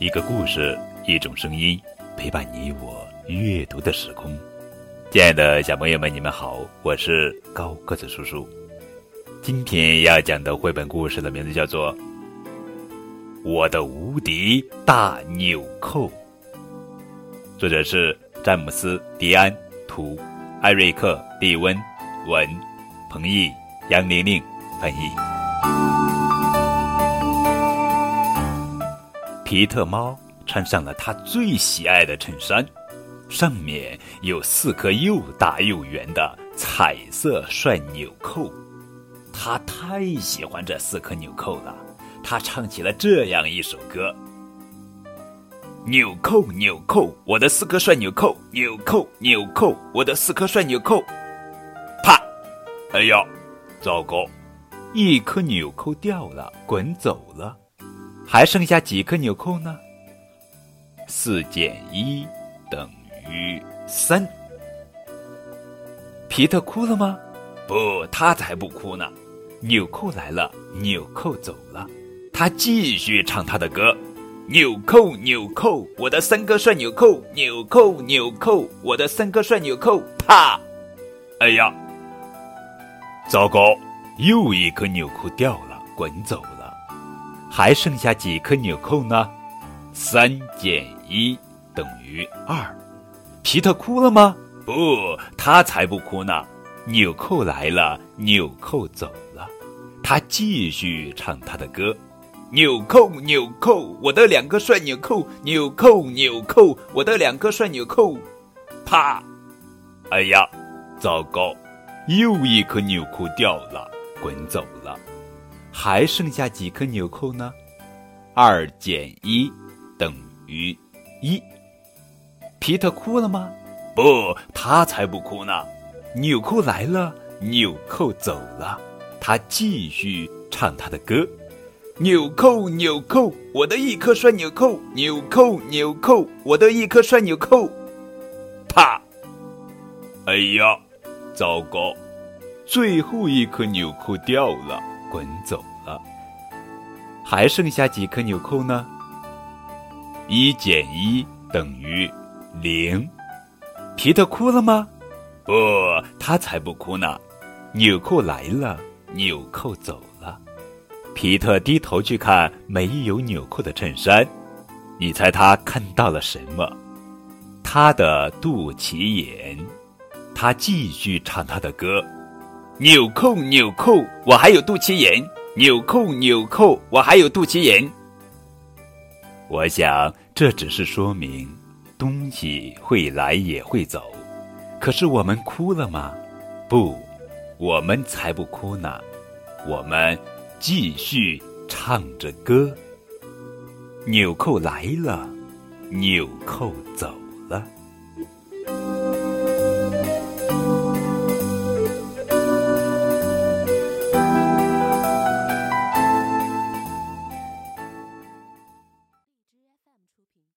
一个故事，一种声音，陪伴你我阅读的时空。亲爱的小朋友们，你们好，我是高个子叔叔。今天要讲的绘本故事的名字叫做《我的无敌大纽扣》，作者是詹姆斯·迪安，图，艾瑞克·利温，文，彭毅、杨玲玲翻译。皮特猫穿上了他最喜爱的衬衫，上面有四颗又大又圆的彩色帅纽扣。他太喜欢这四颗纽扣了，他唱起了这样一首歌：“纽扣，纽扣，我的四颗帅纽扣，纽扣，纽扣，我的四颗帅纽扣。”啪！哎呀，糟糕，一颗纽扣掉了，滚走了。还剩下几颗纽扣呢？四减一等于三。皮特哭了吗？不，他才不哭呢。纽扣来了，纽扣走了，他继续唱他的歌。纽扣，纽扣，我的三个帅纽扣，纽扣，纽扣，我的三个帅纽扣。啪！哎呀，糟糕，又一颗纽扣掉了，滚走了。还剩下几颗纽扣呢？三减一等于二。皮特哭了吗？不，他才不哭呢。纽扣来了，纽扣走了，他继续唱他的歌。纽扣，纽扣，我的两个帅纽扣，纽扣，纽扣，我的两个帅纽扣。啪！哎呀，糟糕，又一颗纽扣掉了，滚走了。还剩下几颗纽扣呢？二减一等于一。皮特哭了吗？不，他才不哭呢。纽扣来了，纽扣走了，他继续唱他的歌。纽扣，纽扣，我的一颗帅纽扣，纽扣，纽扣，我的一颗帅纽扣。啪！哎呀，糟糕，最后一颗纽扣掉了。滚走了，还剩下几颗纽扣呢？一减一等于零。皮特哭了吗？不，他才不哭呢。纽扣来了，纽扣走了。皮特低头去看没有纽扣的衬衫，你猜他看到了什么？他的肚脐眼。他继续唱他的歌。纽扣，纽扣，我还有肚脐眼。纽扣，纽扣，我还有肚脐眼。我想这只是说明，东西会来也会走。可是我们哭了吗？不，我们才不哭呢。我们继续唱着歌。纽扣来了，纽扣走。